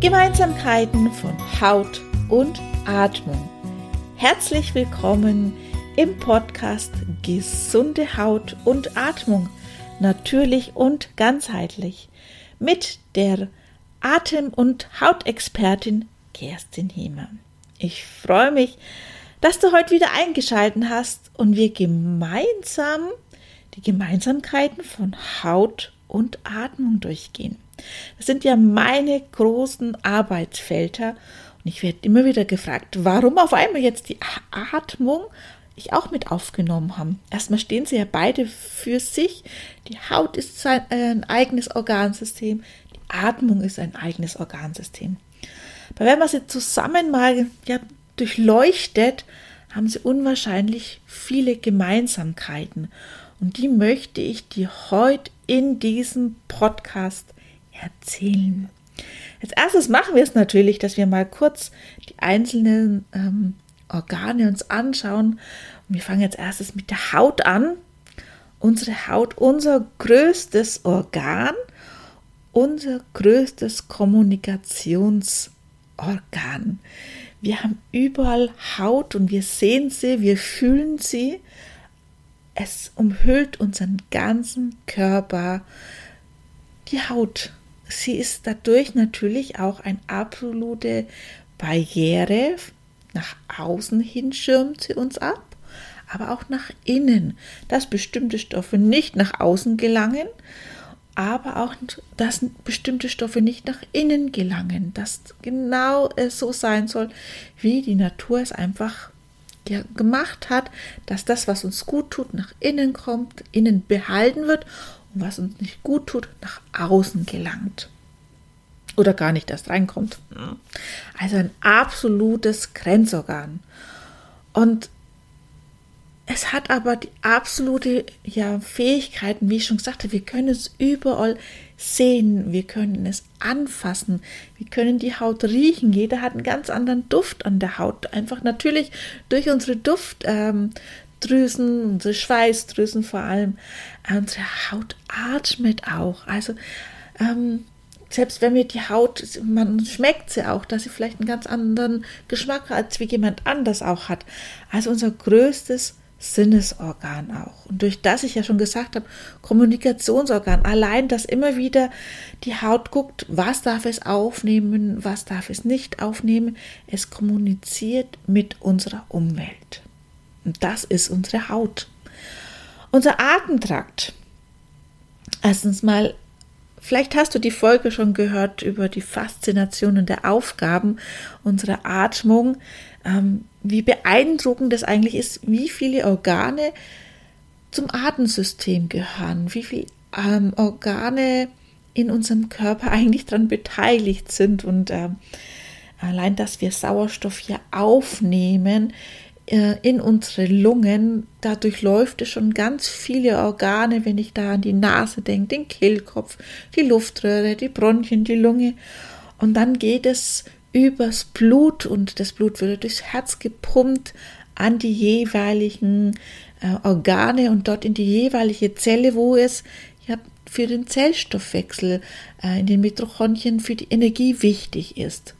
Gemeinsamkeiten von Haut und Atmung. Herzlich willkommen im Podcast Gesunde Haut und Atmung, natürlich und ganzheitlich mit der Atem- und Hautexpertin Kerstin Hiemer. Ich freue mich, dass du heute wieder eingeschaltet hast und wir gemeinsam die Gemeinsamkeiten von Haut und Atmung durchgehen. Das sind ja meine großen Arbeitsfelder und ich werde immer wieder gefragt, warum auf einmal jetzt die Atmung ich auch mit aufgenommen haben. Erstmal stehen sie ja beide für sich. Die Haut ist ein, ein eigenes Organsystem, die Atmung ist ein eigenes Organsystem. Aber wenn man sie zusammen mal ja, durchleuchtet, haben sie unwahrscheinlich viele Gemeinsamkeiten. Und die möchte ich dir heute in diesem Podcast erzählen. Als erstes machen wir es natürlich, dass wir mal kurz die einzelnen ähm, Organe uns anschauen. Und wir fangen jetzt erstes mit der Haut an. Unsere Haut, unser größtes Organ, unser größtes Kommunikationsorgan. Wir haben überall Haut und wir sehen sie, wir fühlen sie. Es umhüllt unseren ganzen Körper. Die Haut, sie ist dadurch natürlich auch eine absolute Barriere. Nach außen hin schirmt sie uns ab, aber auch nach innen, dass bestimmte Stoffe nicht nach außen gelangen aber auch, dass bestimmte Stoffe nicht nach innen gelangen, dass genau so sein soll, wie die Natur es einfach gemacht hat, dass das, was uns gut tut, nach innen kommt, innen behalten wird und was uns nicht gut tut, nach außen gelangt. Oder gar nicht erst reinkommt. Also ein absolutes Grenzorgan. Und es hat aber die absolute ja, Fähigkeiten, wie ich schon sagte, wir können es überall sehen, wir können es anfassen, wir können die Haut riechen. Jeder hat einen ganz anderen Duft an der Haut. Einfach natürlich durch unsere Duftdrüsen, ähm, unsere Schweißdrüsen vor allem. Unsere Haut atmet auch. Also ähm, selbst wenn wir die Haut, man schmeckt sie auch, dass sie vielleicht einen ganz anderen Geschmack hat, als wie jemand anders auch hat. Also unser größtes Sinnesorgan auch. Und durch das ich ja schon gesagt habe, Kommunikationsorgan, allein, dass immer wieder die Haut guckt, was darf es aufnehmen, was darf es nicht aufnehmen, es kommuniziert mit unserer Umwelt. Und das ist unsere Haut. Unser Atemtrakt. Erstens mal, vielleicht hast du die Folge schon gehört über die Faszinationen der Aufgaben unserer Atmung. Ähm, wie beeindruckend das eigentlich ist, wie viele Organe zum Atemsystem gehören, wie viele ähm, Organe in unserem Körper eigentlich daran beteiligt sind und äh, allein, dass wir Sauerstoff hier aufnehmen in unsere Lungen, dadurch läuft es schon ganz viele Organe, wenn ich da an die Nase denke, den Kehlkopf, die Luftröhre, die Bronchien, die Lunge und dann geht es übers Blut und das Blut würde durchs Herz gepumpt an die jeweiligen äh, Organe und dort in die jeweilige Zelle, wo es ja für den Zellstoffwechsel äh, in den Mitochondrien für die Energie wichtig ist.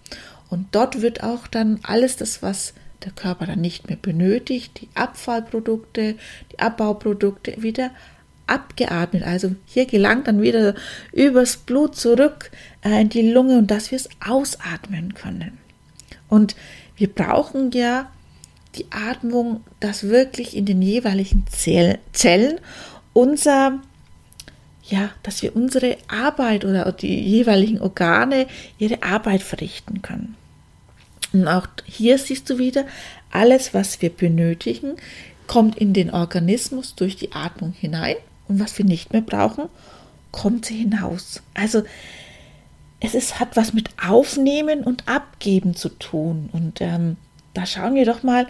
Und dort wird auch dann alles das, was der Körper dann nicht mehr benötigt, die Abfallprodukte, die Abbauprodukte wieder abgeatmet. Also hier gelangt dann wieder übers Blut zurück äh, in die Lunge und dass wir es ausatmen können. Und wir brauchen ja die Atmung, dass wirklich in den jeweiligen Zellen unser ja, dass wir unsere Arbeit oder die jeweiligen Organe ihre Arbeit verrichten können. Und auch hier siehst du wieder, alles, was wir benötigen, kommt in den Organismus durch die Atmung hinein und was wir nicht mehr brauchen, kommt sie hinaus. Also es ist, hat was mit Aufnehmen und Abgeben zu tun. Und ähm, da schauen wir doch mal,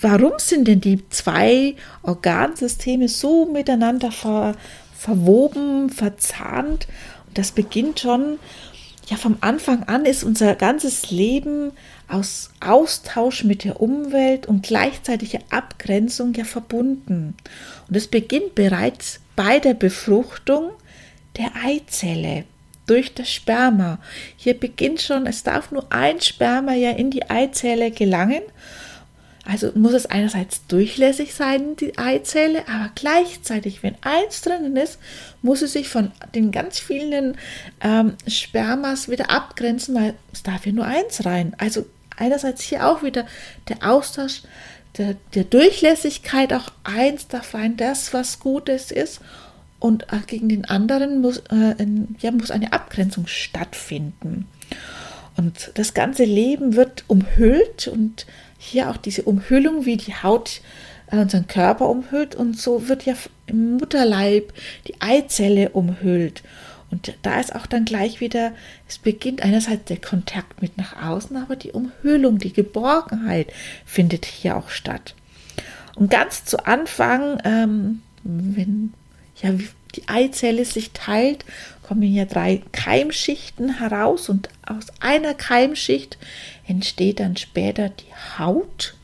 warum sind denn die zwei Organsysteme so miteinander ver, verwoben, verzahnt? Und das beginnt schon, ja, vom Anfang an ist unser ganzes Leben aus Austausch mit der Umwelt und gleichzeitiger Abgrenzung ja verbunden. Und es beginnt bereits bei der Befruchtung der Eizelle. durch das Sperma. Hier beginnt schon, es darf nur ein Sperma ja in die Eizelle gelangen. Also muss es einerseits durchlässig sein, die Eizelle, aber gleichzeitig, wenn eins drinnen ist, muss es sich von den ganz vielen ähm, Spermas wieder abgrenzen, weil es darf ja nur eins rein. Also einerseits hier auch wieder der Austausch der, der Durchlässigkeit, auch eins darf rein, das, was Gutes ist und äh, gegen den anderen muss, äh, ja, muss eine Abgrenzung stattfinden. Und das ganze Leben wird umhüllt und hier auch diese Umhüllung, wie die Haut äh, unseren Körper umhüllt und so wird ja im Mutterleib die Eizelle umhüllt. Und da ist auch dann gleich wieder, es beginnt einerseits der Kontakt mit nach außen, aber die Umhüllung, die Geborgenheit findet hier auch statt. Und ganz zu Anfang, ähm, wenn ja, die Eizelle sich teilt, kommen hier drei Keimschichten heraus und aus einer Keimschicht entsteht dann später die Haut,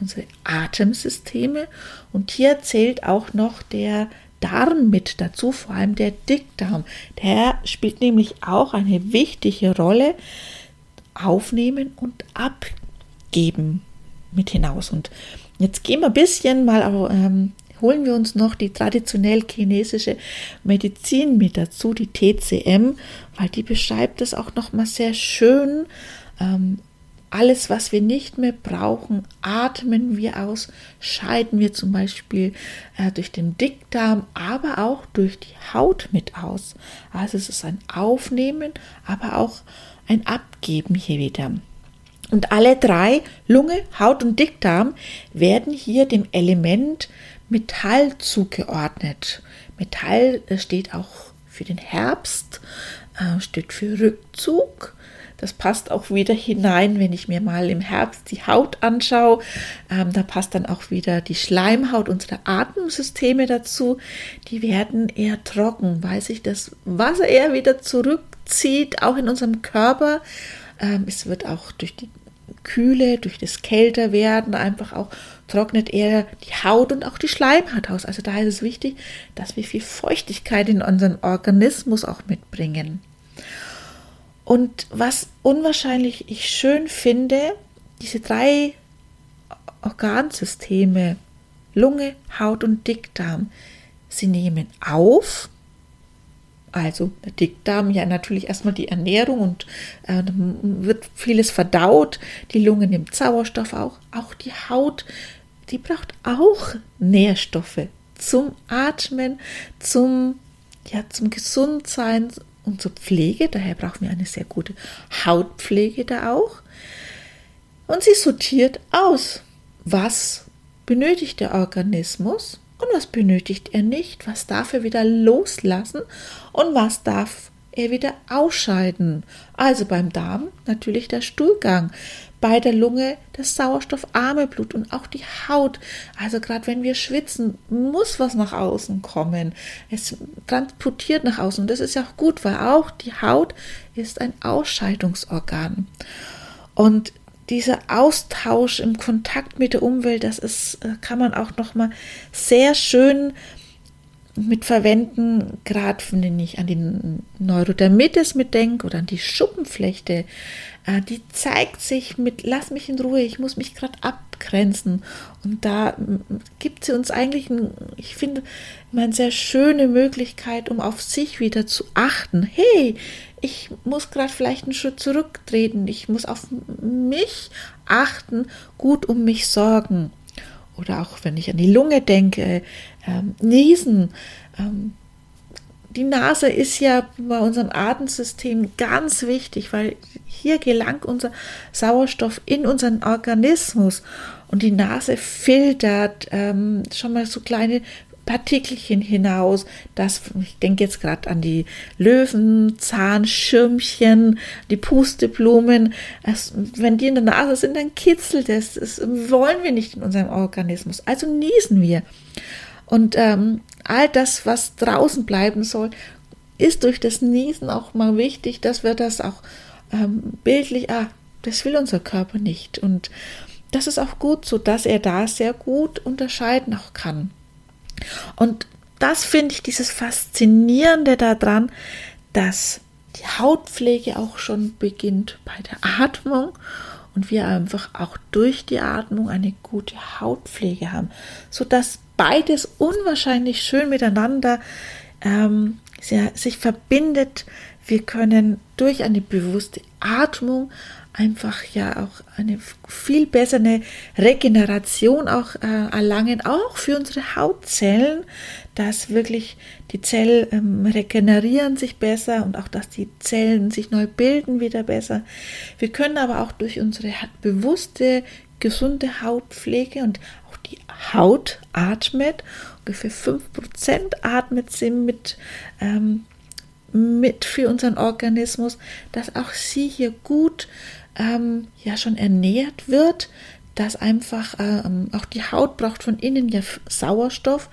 unsere Atemsysteme und hier zählt auch noch der Darm mit dazu, vor allem der Dickdarm. Der spielt nämlich auch eine wichtige Rolle. Aufnehmen und abgeben mit hinaus. Und jetzt gehen wir ein bisschen mal ähm, holen wir uns noch die traditionell chinesische Medizin mit dazu, die TCM, weil die beschreibt es auch noch mal sehr schön. Ähm, alles, was wir nicht mehr brauchen, atmen wir aus, scheiden wir zum Beispiel äh, durch den Dickdarm, aber auch durch die Haut mit aus. Also es ist ein Aufnehmen, aber auch ein Abgeben hier wieder. Und alle drei, Lunge, Haut und Dickdarm, werden hier dem Element Metall zugeordnet. Metall steht auch für den Herbst, äh, steht für Rückzug. Das passt auch wieder hinein, wenn ich mir mal im Herbst die Haut anschaue. Ähm, da passt dann auch wieder die Schleimhaut, unsere Atemsysteme dazu. Die werden eher trocken, weil sich das Wasser eher wieder zurückzieht, auch in unserem Körper. Ähm, es wird auch durch die Kühle, durch das Kälterwerden einfach auch trocknet er die Haut und auch die Schleimhaut aus. Also da ist es wichtig, dass wir viel Feuchtigkeit in unseren Organismus auch mitbringen. Und was unwahrscheinlich ich schön finde, diese drei Organsysteme, Lunge, Haut und Dickdarm, sie nehmen auf, also der Dickdarm, ja natürlich erstmal die Ernährung und äh, wird vieles verdaut. Die Lunge nimmt Sauerstoff auch. Auch die Haut, die braucht auch Nährstoffe zum Atmen, zum, ja, zum Gesundsein und zur Pflege. Daher brauchen wir eine sehr gute Hautpflege da auch. Und sie sortiert aus, was benötigt der Organismus und was benötigt er nicht, was darf er wieder loslassen und was darf er wieder ausscheiden. Also beim Darm natürlich der Stuhlgang, bei der Lunge das sauerstoffarme Blut und auch die Haut. Also gerade wenn wir schwitzen, muss was nach außen kommen. Es transportiert nach außen und das ist ja auch gut, weil auch die Haut ist ein Ausscheidungsorgan. Und dieser Austausch im Kontakt mit der Umwelt, das ist, äh, kann man auch noch mal sehr schön mit verwenden, gerade wenn ich an den Neurodermitis mitdenke oder an die Schuppenflechte, äh, die zeigt sich mit Lass mich in Ruhe, ich muss mich gerade abgrenzen. Und da gibt sie uns eigentlich, ein, ich finde, eine sehr schöne Möglichkeit, um auf sich wieder zu achten. Hey, ich muss gerade vielleicht einen Schritt zurücktreten, ich muss auf mich achten, gut um mich sorgen. Oder auch wenn ich an die Lunge denke, ähm, Niesen. Ähm, die Nase ist ja bei unserem Atemsystem ganz wichtig, weil hier gelangt unser Sauerstoff in unseren Organismus und die Nase filtert ähm, schon mal so kleine Partikelchen hinaus. Das, ich denke jetzt gerade an die Löwen, Zahnschirmchen, die Pusteblumen. Das, wenn die in der Nase sind, dann kitzelt es. Das wollen wir nicht in unserem Organismus. Also niesen wir. Und ähm, all das, was draußen bleiben soll, ist durch das Niesen auch mal wichtig, dass wir das auch ähm, bildlich, ah, das will unser Körper nicht. Und das ist auch gut so, dass er da sehr gut unterscheiden auch kann. Und das finde ich dieses Faszinierende daran, dass die Hautpflege auch schon beginnt bei der Atmung und wir einfach auch durch die Atmung eine gute Hautpflege haben, sodass beides unwahrscheinlich schön miteinander ähm, sich verbindet. Wir können durch eine bewusste Atmung einfach ja auch eine viel bessere Regeneration auch äh, erlangen, auch für unsere Hautzellen, dass wirklich die Zellen ähm, regenerieren sich besser und auch, dass die Zellen sich neu bilden wieder besser. Wir können aber auch durch unsere bewusste, gesunde Hautpflege und auch die Haut atmet, ungefähr 5% atmet sie mit ähm, mit für unseren Organismus, dass auch sie hier gut ähm, ja schon ernährt wird, dass einfach ähm, auch die Haut braucht von innen ja Sauerstoff.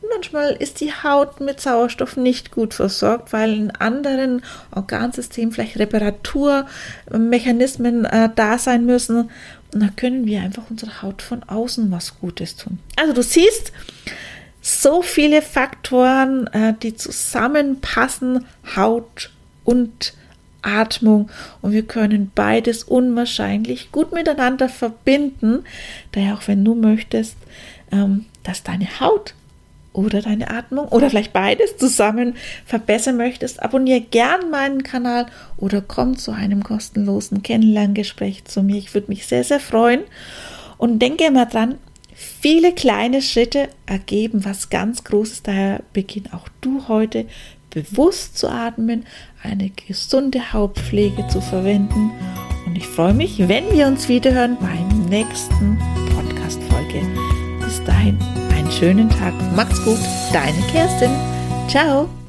Und manchmal ist die Haut mit Sauerstoff nicht gut versorgt, weil in anderen Organsystemen vielleicht Reparaturmechanismen äh, da sein müssen. Und da können wir einfach unserer Haut von außen was Gutes tun. Also du siehst, so viele Faktoren, äh, die zusammenpassen, Haut und Atmung und wir können beides unwahrscheinlich gut miteinander verbinden. Daher auch wenn du möchtest, ähm, dass deine Haut oder deine Atmung oder vielleicht beides zusammen verbessern möchtest, abonniere gern meinen Kanal oder komm zu einem kostenlosen Kennenlerngespräch zu mir. Ich würde mich sehr, sehr freuen. Und denke immer dran, viele kleine Schritte ergeben was ganz Großes. Daher beginn auch du heute bewusst zu atmen, eine gesunde Hautpflege zu verwenden. Und ich freue mich, wenn wir uns wiederhören beim nächsten Podcast-Folge. Bis dahin, einen schönen Tag. Macht's gut. Deine Kerstin. Ciao.